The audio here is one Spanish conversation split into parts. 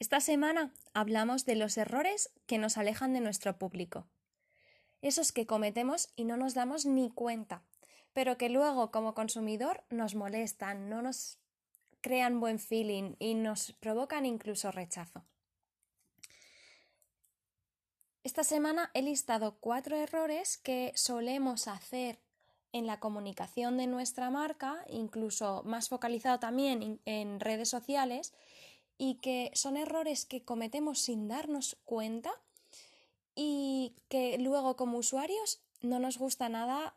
Esta semana hablamos de los errores que nos alejan de nuestro público. Esos que cometemos y no nos damos ni cuenta, pero que luego como consumidor nos molestan, no nos crean buen feeling y nos provocan incluso rechazo. Esta semana he listado cuatro errores que solemos hacer en la comunicación de nuestra marca, incluso más focalizado también en redes sociales, y que son errores que cometemos sin darnos cuenta y que luego como usuarios no nos gusta nada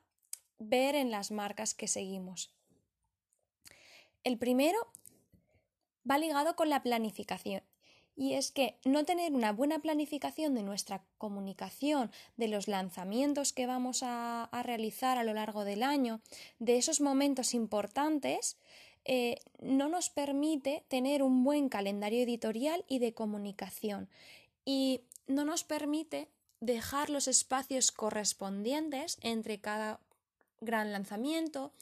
ver en las marcas que seguimos. El primero va ligado con la planificación. Y es que no tener una buena planificación de nuestra comunicación, de los lanzamientos que vamos a, realizar a lo largo del año, de esos momentos importantes, eh, no nos permite tener un buen calendario editorial y de comunicación. Y no nos permite dejar los espacios correspondientes entre cada gran lanzamiento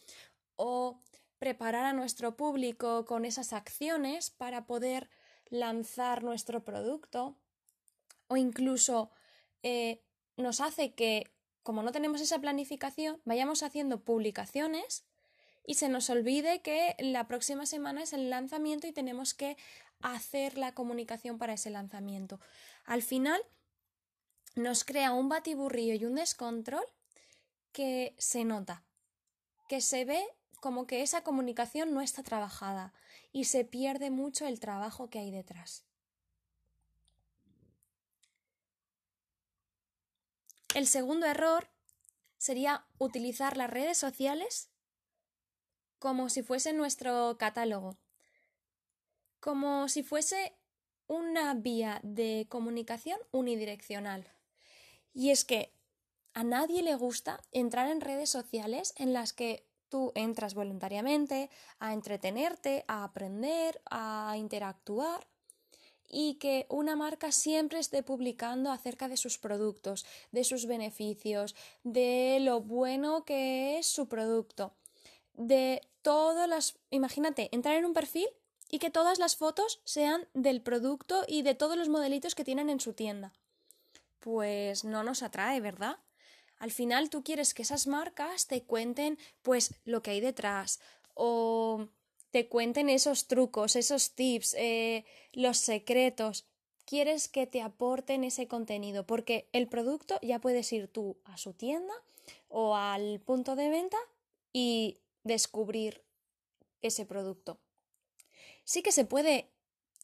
o preparar a nuestro público con esas acciones para poder lanzar nuestro producto. O incluso eh, nos hace que como no tenemos esa planificación vayamos haciendo publicaciones y se nos olvide que la próxima semana es el lanzamiento y tenemos que hacer la comunicación para ese lanzamiento. Al final nos crea un batiburrillo y un descontrol que se nota, que se ve como que esa comunicación no está trabajada y se pierde mucho el trabajo que hay detrás. El segundo error sería utilizar las redes sociales como si fuese nuestro catálogo, como si fuese una vía de comunicación unidireccional. Y es que a nadie le gusta entrar en redes sociales en las que tú entras voluntariamente a entretenerte, a aprender, a interactuar y que una marca siempre esté publicando acerca de sus productos, de sus beneficios, de lo bueno que es su producto de todas las... Imagínate, entrar en un perfil y que todas las fotos sean del producto y de todos los modelitos que tienen en su tienda. Pues no nos atrae, ¿verdad? Al final tú quieres que esas marcas te cuenten pues lo que hay detrás o te cuenten esos trucos, esos tips, eh, los secretos. Quieres que te aporten ese contenido porque el producto ya puedes ir tú a su tienda o al punto de venta y descubrir ese producto. Sí que se puede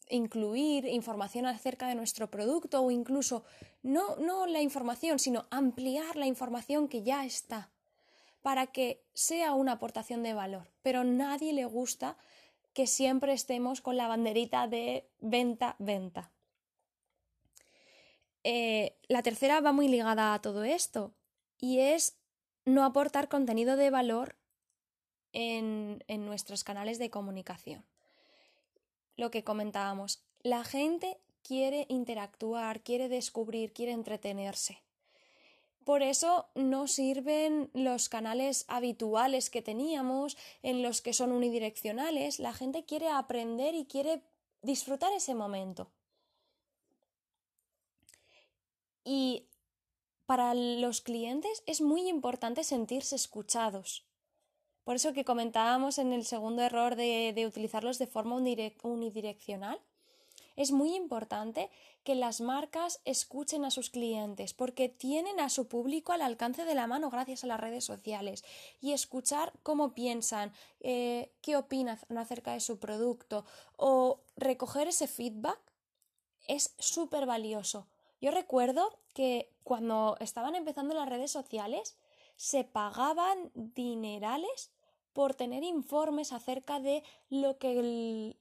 incluir información acerca de nuestro producto o incluso no, no la información, sino ampliar la información que ya está para que sea una aportación de valor. Pero nadie le gusta que siempre estemos con la banderita de venta, venta. Eh, la tercera va muy ligada a todo esto y es no aportar contenido de valor en, nuestros canales de comunicación. Lo que comentábamos, la gente quiere interactuar, quiere descubrir, quiere entretenerse. Por eso no sirven los canales habituales que teníamos, en los que son unidireccionales. La gente quiere aprender y quiere disfrutar ese momento. Y para los clientes es muy importante sentirse escuchados. Por eso que comentábamos en el segundo error de, utilizarlos de forma unidireccional, es muy importante que las marcas escuchen a sus clientes porque tienen a su público al alcance de la mano gracias a las redes sociales y escuchar cómo piensan, eh, qué opinan acerca de su producto o recoger ese feedback es súper valioso. Yo recuerdo que cuando estaban empezando las redes sociales se pagaban dinerales por tener informes acerca de lo que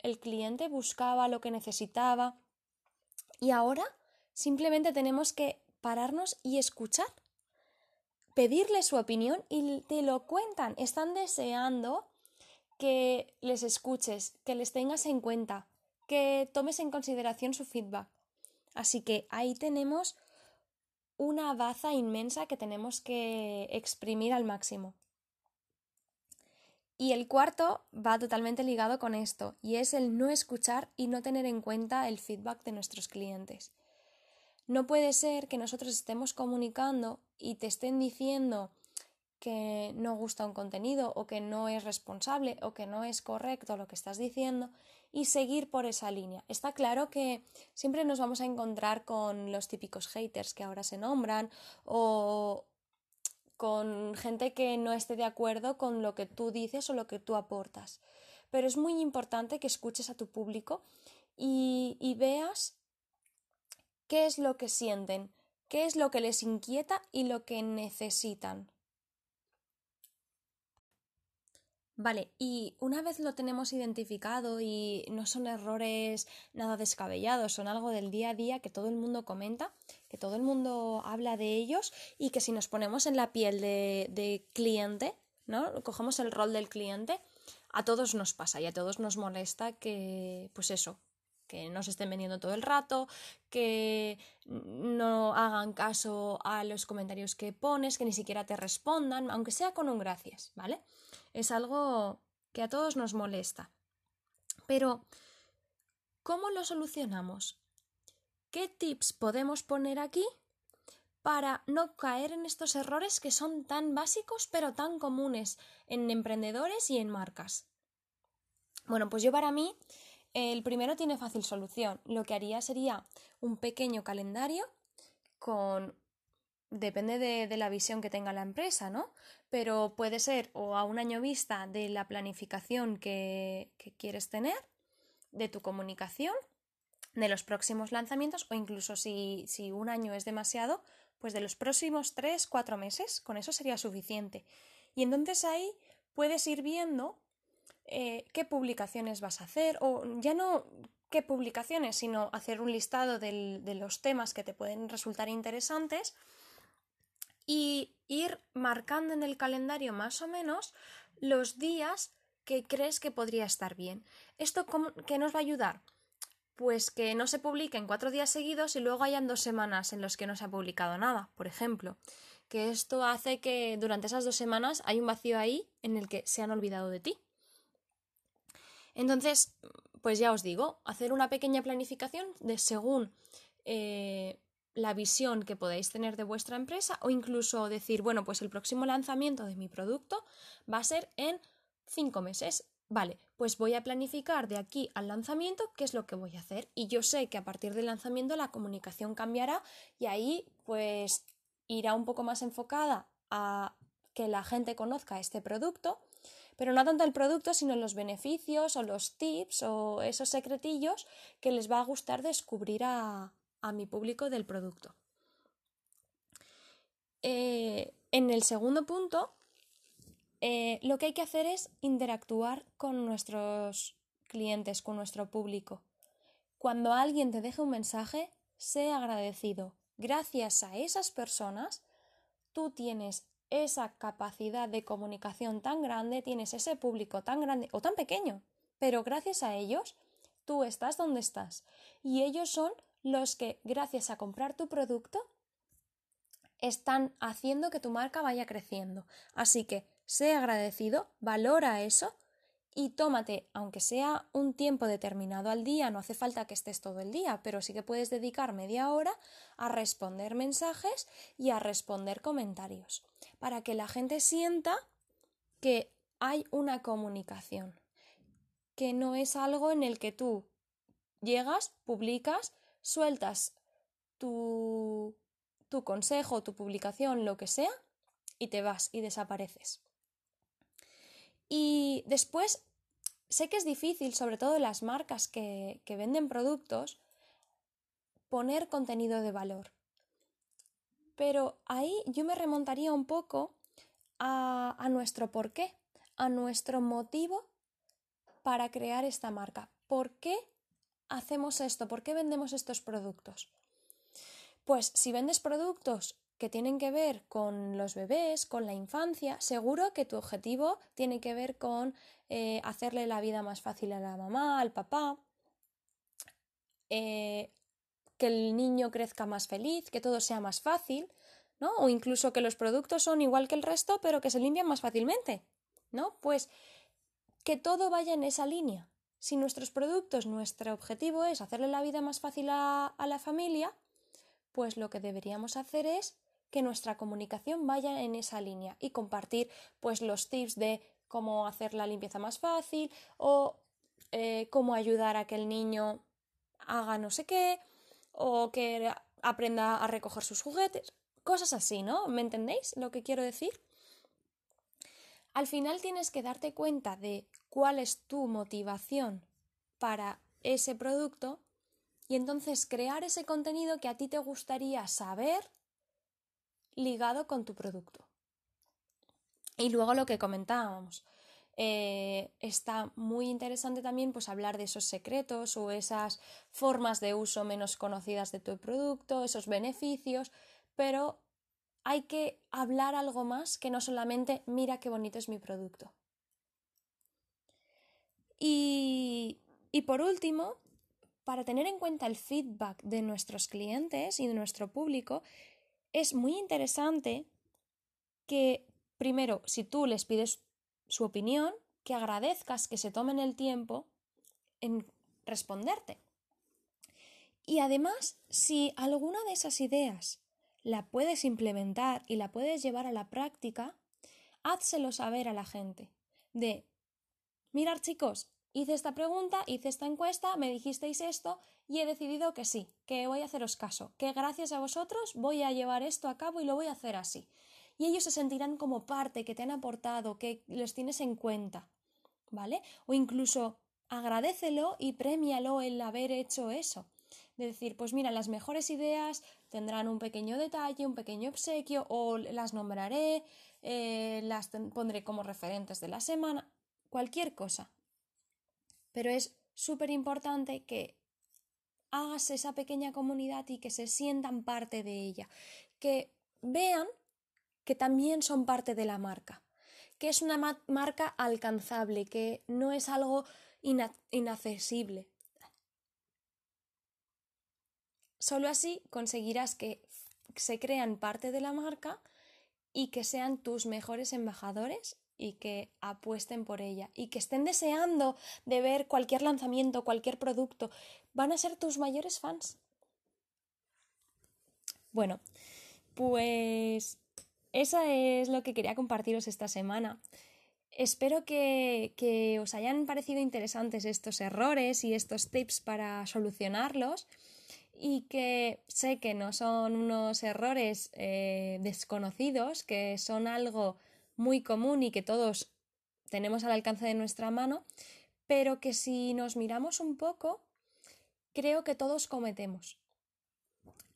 el, cliente buscaba, lo que necesitaba. Y ahora Simplemente tenemos que pararnos y escuchar, pedirle su opinión y te lo cuentan. Están deseando que les escuches, que les tengas en cuenta, que tomes en consideración su feedback. Así que ahí tenemos una baza inmensa que tenemos que exprimir al máximo. Y el cuarto va totalmente ligado con esto, y es el no escuchar y no tener en cuenta el feedback de nuestros clientes. No puede ser que nosotros estemos comunicando y te estén diciendo que no gusta un contenido o que no es responsable o que no es correcto lo que estás diciendo y seguir por esa línea. Está claro que siempre nos vamos a encontrar con los típicos haters que ahora se nombran o, con gente que no esté de acuerdo con lo que tú dices o lo que tú aportas. Pero es muy importante que escuches a tu público y, veas qué es lo que sienten, qué es lo que les inquieta y lo que necesitan. Vale, y una vez lo tenemos identificado y no son errores nada descabellados, son algo del día a día que todo el mundo comenta, que todo el mundo habla de ellos y que si nos ponemos en la piel de, cliente, ¿no? Cogemos el rol del cliente, a todos nos pasa y a todos nos molesta que, pues eso, que no se estén vendiendo todo el rato, que no hagan caso a los comentarios que pones, que ni siquiera te respondan, aunque sea con un gracias, ¿vale? es algo que a todos nos molesta. Pero, ¿cómo lo solucionamos? ¿Qué tips podemos poner aquí para no caer en estos errores que son tan básicos pero tan comunes en emprendedores y en marcas? Bueno, pues yo para mí el primero tiene fácil solución. Lo que haría sería un pequeño calendario con depende de, la visión que tenga la empresa, ¿no? Pero puede ser o a un año vista de la planificación que, quieres tener, de tu comunicación, de los próximos lanzamientos o incluso si, si, un año es demasiado, pues de los próximos tres, cuatro meses, con eso sería suficiente. Y entonces ahí puedes ir viendo eh, qué publicaciones vas a hacer o ya no qué publicaciones, sino hacer un listado de los temas que te pueden resultar interesantes y ir marcando en el calendario más o menos los días que crees que podría estar bien. ¿Esto qué nos va a ayudar? Pues que no se publique en cuatro días seguidos y luego hayan dos semanas en los que no se ha publicado nada, por ejemplo. Que esto hace que durante esas dos semanas hay un vacío ahí en el que se han olvidado de ti. Entonces, pues ya os digo, hacer una pequeña planificación de según eh, la visión que podéis tener de vuestra empresa o incluso decir, bueno, pues el próximo lanzamiento de mi producto va a ser en cinco meses. Vale, pues voy a planificar de aquí al lanzamiento qué es lo que voy a hacer y yo sé que a partir del lanzamiento la comunicación cambiará y ahí pues irá un poco más enfocada a que la gente conozca este producto, pero no tanto el producto, sino los beneficios o los tips o esos secretillos que les va a gustar descubrir a, a mi público del producto. Eh, en el segundo punto, eh, lo que hay que hacer es interactuar con nuestros clientes, con nuestro público. Cuando alguien te deje un mensaje, sé agradecido. Gracias a esas personas, tú tienes esa capacidad de comunicación tan grande, tienes ese público tan grande o tan pequeño, pero gracias a ellos, tú estás donde estás. Y ellos son los que, gracias a comprar tu producto, están haciendo que tu marca vaya creciendo. Así que sé agradecido, valora eso y tómate, aunque sea un tiempo determinado al día, no hace falta que estés todo el día, pero sí que puedes dedicar media hora a responder mensajes y a responder comentarios, para que la gente sienta que hay una comunicación, que no es algo en el que tú llegas, publicas sueltas tu, tu consejo, tu publicación, lo que sea, y te vas y desapareces. Y después, sé que es difícil, sobre todo las marcas que, que venden productos, poner contenido de valor. Pero ahí yo me remontaría un poco a, a nuestro porqué, a nuestro motivo para crear esta marca. ¿Por qué hacemos esto? ¿Por qué vendemos estos productos? Pues si vendes productos que tienen que ver con los bebés, con la infancia, seguro que tu objetivo tiene que ver con eh, hacerle la vida más fácil a la mamá, al papá, eh, que el niño crezca más feliz, que todo sea más fácil, ¿no? O incluso que los productos son igual que el resto, pero que se limpian más fácilmente, ¿no? Pues que todo vaya en esa línea. Si nuestros productos, nuestro objetivo es hacerle la vida más fácil a, a la familia, pues lo que deberíamos hacer es que nuestra comunicación vaya en esa línea y compartir pues los tips de cómo hacer la limpieza más fácil o eh, cómo ayudar a que el niño haga no sé qué o que aprenda a recoger sus juguetes, cosas así, ¿no? ¿Me entendéis lo que quiero decir? Al final tienes que darte cuenta de cuál es tu motivación para ese producto y entonces crear ese contenido que a ti te gustaría saber ligado con tu producto. Y luego lo que comentábamos, eh, está muy interesante también pues hablar de esos secretos o esas formas de uso menos conocidas de tu producto, esos beneficios, pero hay que hablar algo más que no solamente mira qué bonito es mi producto. Y, y por último, para tener en cuenta el feedback de nuestros clientes y de nuestro público, es muy interesante que, primero, si tú les pides su opinión, que agradezcas que se tomen el tiempo en responderte. Y además, si alguna de esas ideas la puedes implementar y la puedes llevar a la práctica, házselo saber a la gente. De, mirar chicos, hice esta pregunta, hice esta encuesta, me dijisteis esto y he decidido que sí, que voy a haceros caso, que gracias a vosotros voy a llevar esto a cabo y lo voy a hacer así. Y ellos se sentirán como parte, que te han aportado, que los tienes en cuenta, ¿vale? O incluso agradecelo y premialo el haber hecho eso. De decir, pues mira, las mejores ideas tendrán un pequeño detalle, un pequeño obsequio, o las nombraré, eh, las pondré como referentes de la semana, cualquier cosa. Pero es súper importante que hagas esa pequeña comunidad y que se sientan parte de ella, que vean que también son parte de la marca, que es una marca alcanzable, que no es algo inaccesible. Solo así conseguirás que se crean parte de la marca y que sean tus mejores embajadores y que apuesten por ella y que estén deseando de ver cualquier lanzamiento, cualquier producto, van a ser tus mayores fans. Bueno, pues eso es lo que quería compartiros esta semana. Espero que, que, os hayan parecido interesantes estos errores y estos tips para solucionarlos y que sé que no son unos errores eh, desconocidos, que son algo muy común y que todos tenemos al alcance de nuestra mano, pero que si nos miramos un poco, creo que todos cometemos.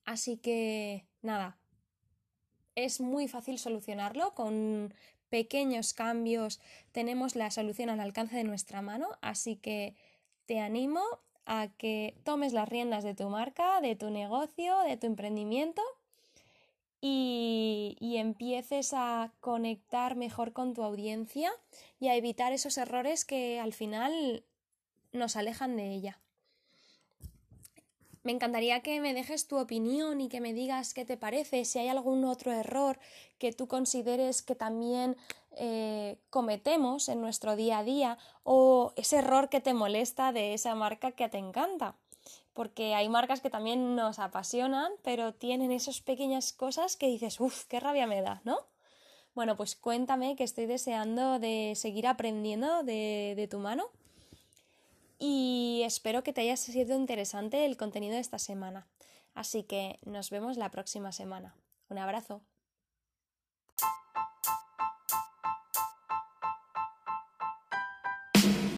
Así que, nada, es muy fácil solucionarlo con pequeños cambios. Tenemos la solución al alcance de nuestra mano, así que te animo a que tomes las riendas de tu marca, de tu negocio, de tu emprendimiento y, empieces a conectar mejor con tu audiencia y a evitar esos errores que al final nos alejan de ella. Me encantaría que me dejes tu opinión y que me digas qué te parece, si hay algún otro error que tú consideres que también eh, cometemos en nuestro día a día o ese error que te molesta de esa marca que te encanta porque hay marcas que también nos apasionan, pero tienen esas pequeñas cosas que dices, uff, qué rabia me da, ¿no? Bueno, pues cuéntame que estoy deseando de seguir aprendiendo de, de tu mano y espero que te haya sido interesante el contenido de esta semana. Así que nos vemos la próxima semana. Un abrazo.